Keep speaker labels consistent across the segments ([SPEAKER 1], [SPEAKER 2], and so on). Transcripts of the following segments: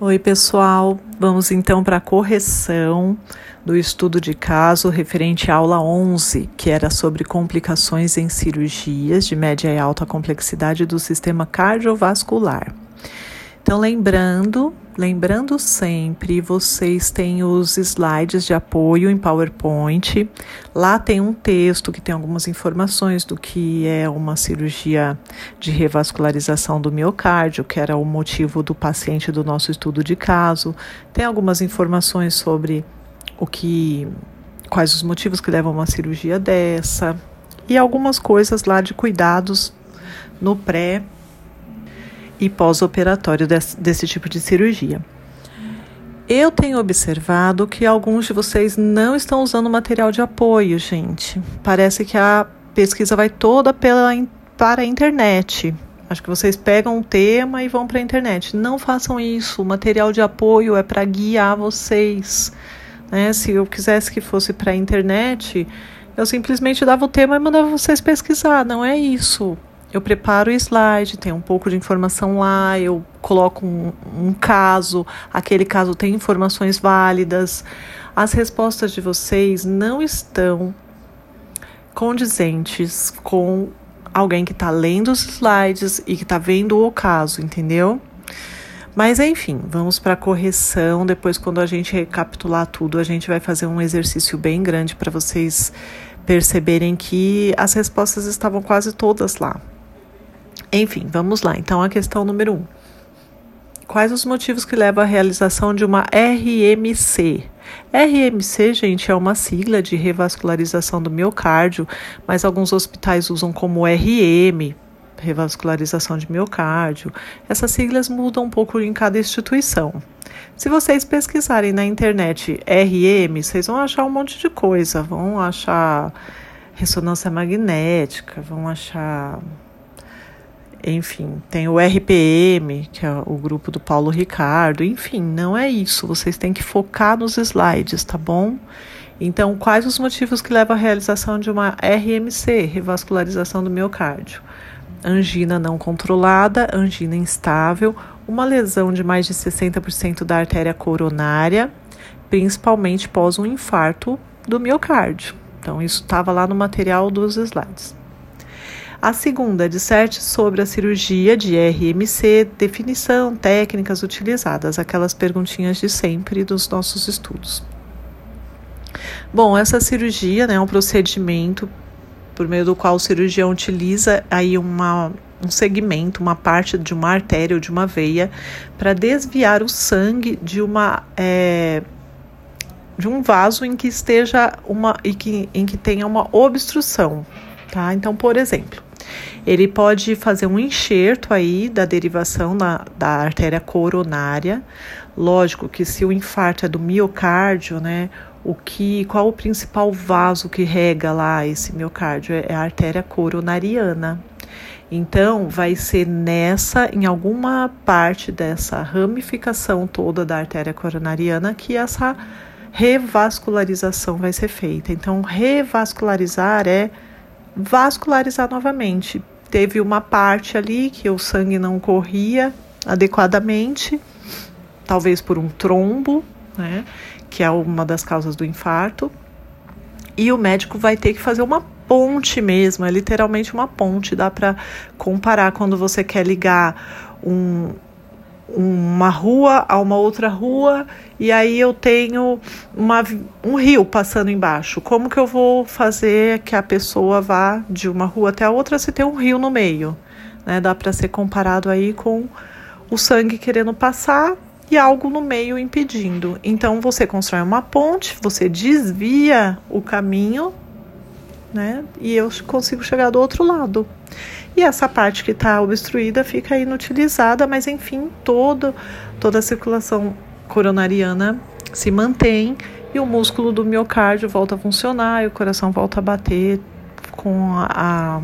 [SPEAKER 1] Oi, pessoal. Vamos então para a correção do estudo de caso referente à aula 11, que era sobre complicações em cirurgias de média e alta complexidade do sistema cardiovascular. Então, lembrando, lembrando sempre, vocês têm os slides de apoio em PowerPoint. Lá tem um texto que tem algumas informações do que é uma cirurgia de revascularização do miocárdio, que era o motivo do paciente do nosso estudo de caso. Tem algumas informações sobre o que quais os motivos que levam a uma cirurgia dessa e algumas coisas lá de cuidados no pré e pós-operatório desse, desse tipo de cirurgia. Eu tenho observado que alguns de vocês não estão usando material de apoio, gente. Parece que a pesquisa vai toda pela, para a internet. Acho que vocês pegam um tema e vão para a internet. Não façam isso. O material de apoio é para guiar vocês. Né? Se eu quisesse que fosse para a internet, eu simplesmente dava o tema e mandava vocês pesquisar. Não é isso eu preparo o slide, tem um pouco de informação lá, eu coloco um, um, caso, aquele caso tem informações válidas. As respostas de vocês não estão condizentes com alguém que está lendo os slides e que está vendo o caso, entendeu? Mas enfim, vamos para a correção. Depois, quando a gente recapitular tudo, a gente vai fazer um exercício bem grande para vocês perceberem que as respostas estavam quase todas lá. Enfim, vamos lá. Então, a questão número 1. Um. Quais os motivos que levam à realização de uma RMC? RMC, gente, é uma sigla de revascularização do miocárdio, mas alguns hospitais usam como RM, revascularização de miocárdio. Essas siglas mudam um pouco em cada instituição. Se vocês pesquisarem na internet RM, vocês vão achar um monte de coisa. Vão achar ressonância magnética, vão achar enfim, tem o RPM, que é o grupo do Paulo Ricardo, enfim, não é isso. Vocês têm que focar nos slides, tá bom? Então, quais os motivos que levam à realização de uma RMC, revascularização do miocárdio? Angina não controlada, angina instável, uma lesão de mais de 60% da artéria coronária, principalmente pós um infarto do miocárdio. Então, isso estava lá no material dos slides. A segunda, disserte sobre a cirurgia de RMC, definição, técnicas utilizadas, aquelas perguntinhas de sempre dos nossos estudos. Bom, essa cirurgia né, é um procedimento por meio do qual o cirurgião utiliza aí uma, um segmento, uma parte de uma artéria ou de uma veia para desviar o sangue de uma é, de um vaso em que esteja uma em que, em que tenha uma obstrução, tá? Então, por exemplo, ele pode fazer um enxerto aí da derivação da, da artéria coronária. Lógico que se o infarto é do miocárdio, né? O que, qual o principal vaso que rega lá esse miocárdio? É a artéria coronariana. Então, vai ser nessa, em alguma parte dessa ramificação toda da artéria coronariana que essa revascularização vai ser feita. Então, revascularizar é vascularizar novamente. Teve uma parte ali que o sangue não corria adequadamente, talvez por um trombo, né, que é uma das causas do infarto. E o médico vai ter que fazer uma ponte mesmo, é literalmente uma ponte. Dá para comparar quando você quer ligar um, uma rua a uma outra rua e aí eu tenho uma, um rio passando embaixo. Como que eu vou fazer que a pessoa vá de uma rua até a outra se tem um rio no meio? Né? Dá para ser comparado aí com o sangue querendo passar e algo no meio impedindo. Então você constrói uma ponte, você desvia o caminho, né? E eu consigo chegar do outro lado. E essa parte que está obstruída fica inutilizada, mas enfim, todo, toda a circulação coronariana se mantém e o músculo do miocárdio volta a funcionar e o coração volta a bater com a, a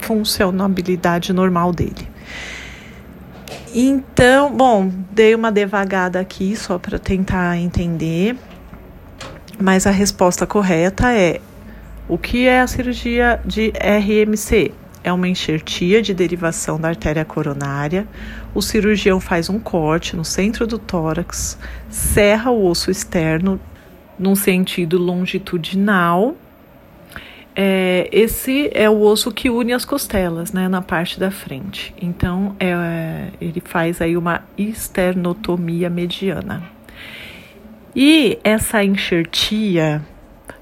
[SPEAKER 1] funcionabilidade normal dele. Então, bom, dei uma devagada aqui só para tentar entender, mas a resposta correta é o que é a cirurgia de RMC? é uma enxertia de derivação da artéria coronária. O cirurgião faz um corte no centro do tórax, serra o osso externo num sentido longitudinal. É, esse é o osso que une as costelas, né, na parte da frente. Então, é, ele faz aí uma esternotomia mediana. E essa enxertia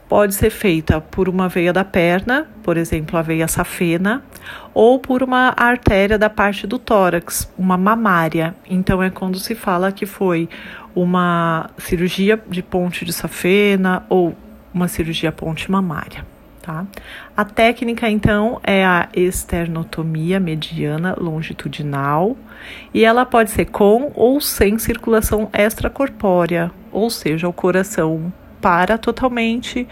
[SPEAKER 1] pode ser feita por uma veia da perna, por exemplo, a veia safena, ou por uma artéria da parte do tórax, uma mamária. Então é quando se fala que foi uma cirurgia de ponte de safena ou uma cirurgia ponte mamária. Tá? A técnica, então, é a esternotomia mediana longitudinal e ela pode ser com ou sem circulação extracorpórea, ou seja, o coração para totalmente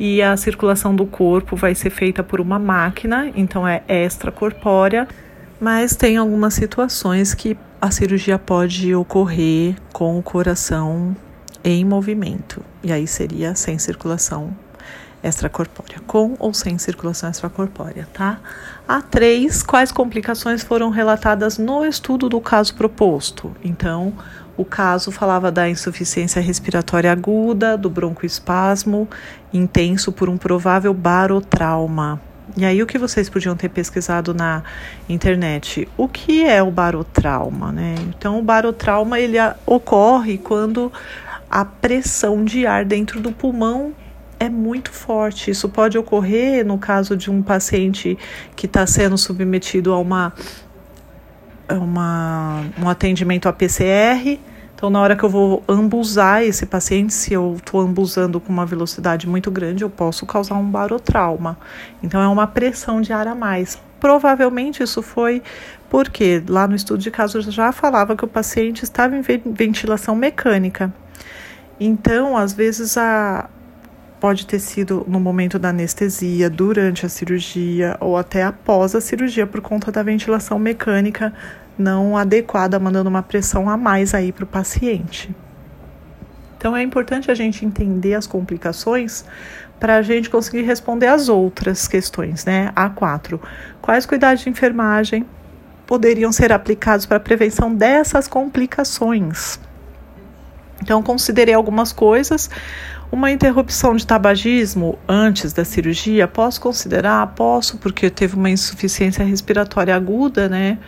[SPEAKER 1] e a circulação do corpo vai ser feita por uma máquina, então é extracorpórea, mas tem algumas situações que a cirurgia pode ocorrer com o coração em movimento, e aí seria sem circulação extracorpórea, com ou sem circulação extracorpórea, tá? A três, quais complicações foram relatadas no estudo do caso proposto? Então, o caso falava da insuficiência respiratória aguda, do broncoespasmo intenso por um provável barotrauma. E aí o que vocês podiam ter pesquisado na internet? O que é o barotrauma, né? Então o barotrauma ele ocorre quando a pressão de ar dentro do pulmão é muito forte. Isso pode ocorrer no caso de um paciente que está sendo submetido a uma uma, um atendimento a PCR. Então, na hora que eu vou ambusar esse paciente, se eu estou ambusando com uma velocidade muito grande, eu posso causar um barotrauma. Então, é uma pressão de ar a mais. Provavelmente isso foi porque lá no estudo de caso já falava que o paciente estava em ventilação mecânica. Então, às vezes, a, pode ter sido no momento da anestesia, durante a cirurgia ou até após a cirurgia por conta da ventilação mecânica não adequada, mandando uma pressão a mais aí para o paciente. Então é importante a gente entender as complicações para a gente conseguir responder as outras questões, né? A4. Quais cuidados de enfermagem poderiam ser aplicados para a prevenção dessas complicações? Então, considerei algumas coisas. Uma interrupção de tabagismo antes da cirurgia, posso considerar? Posso, porque teve uma insuficiência respiratória aguda, né?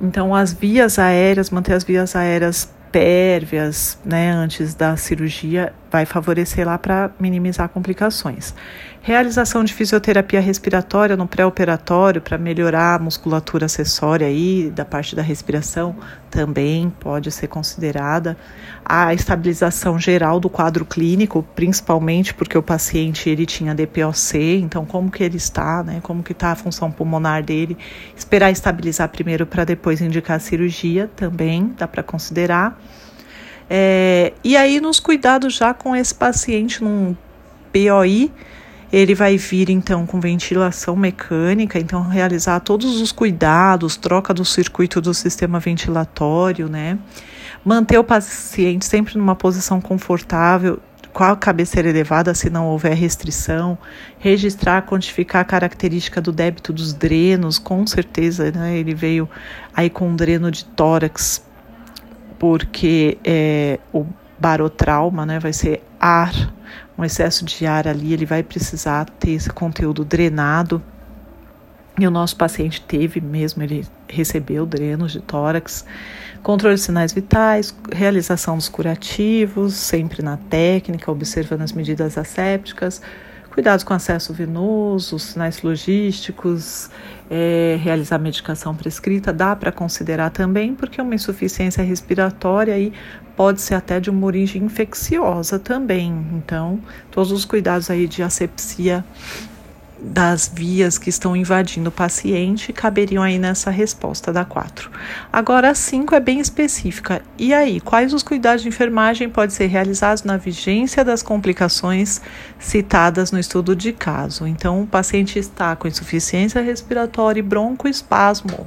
[SPEAKER 1] Então, as vias aéreas, manter as vias aéreas pérvias, né, antes da cirurgia, vai favorecer lá para minimizar complicações. Realização de fisioterapia respiratória no pré-operatório para melhorar a musculatura acessória aí da parte da respiração também pode ser considerada. A estabilização geral do quadro clínico, principalmente porque o paciente ele tinha DPOC, então como que ele está, né? Como que está a função pulmonar dele? Esperar estabilizar primeiro para depois indicar a cirurgia também dá para considerar. É, e aí nos cuidados já com esse paciente num POI ele vai vir então com ventilação mecânica, então realizar todos os cuidados, troca do circuito do sistema ventilatório, né? Manter o paciente sempre numa posição confortável, com a cabeceira elevada se não houver restrição, registrar, quantificar a característica do débito dos drenos, com certeza, né? Ele veio aí com um dreno de tórax, porque é, o barotrauma, né? Vai ser ar um excesso de ar ali, ele vai precisar ter esse conteúdo drenado. E o nosso paciente teve mesmo, ele recebeu drenos de tórax, controle de sinais vitais, realização dos curativos, sempre na técnica, observando as medidas assépticas, cuidados com acesso venoso, sinais logísticos, é, realizar medicação prescrita, dá para considerar também, porque uma insuficiência respiratória aí pode ser até de uma origem infecciosa também. Então, todos os cuidados aí de asepsia das vias que estão invadindo o paciente caberiam aí nessa resposta da 4. Agora a 5 é bem específica. E aí, quais os cuidados de enfermagem podem ser realizados na vigência das complicações citadas no estudo de caso? Então, o paciente está com insuficiência respiratória e broncoespasmo.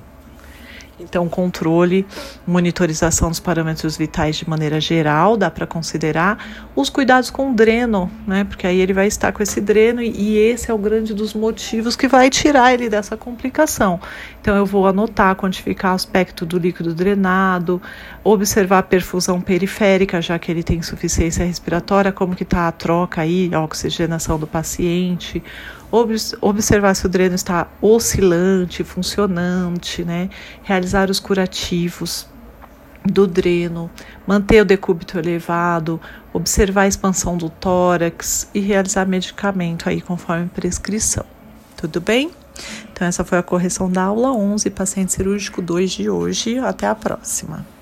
[SPEAKER 1] Então, controle, monitorização dos parâmetros vitais de maneira geral, dá para considerar. Os cuidados com o dreno, né? Porque aí ele vai estar com esse dreno e, e esse é o grande dos motivos que vai tirar ele dessa complicação. Então, eu vou anotar, quantificar o aspecto do líquido drenado, observar a perfusão periférica, já que ele tem insuficiência respiratória, como que está a troca aí, a oxigenação do paciente, observar se o dreno está oscilante, funcionante, né? realizar os curativos do dreno, manter o decúbito elevado, observar a expansão do tórax e realizar medicamento aí conforme prescrição. Tudo bem? Então essa foi a correção da aula 11, paciente cirúrgico 2 de hoje. Até a próxima.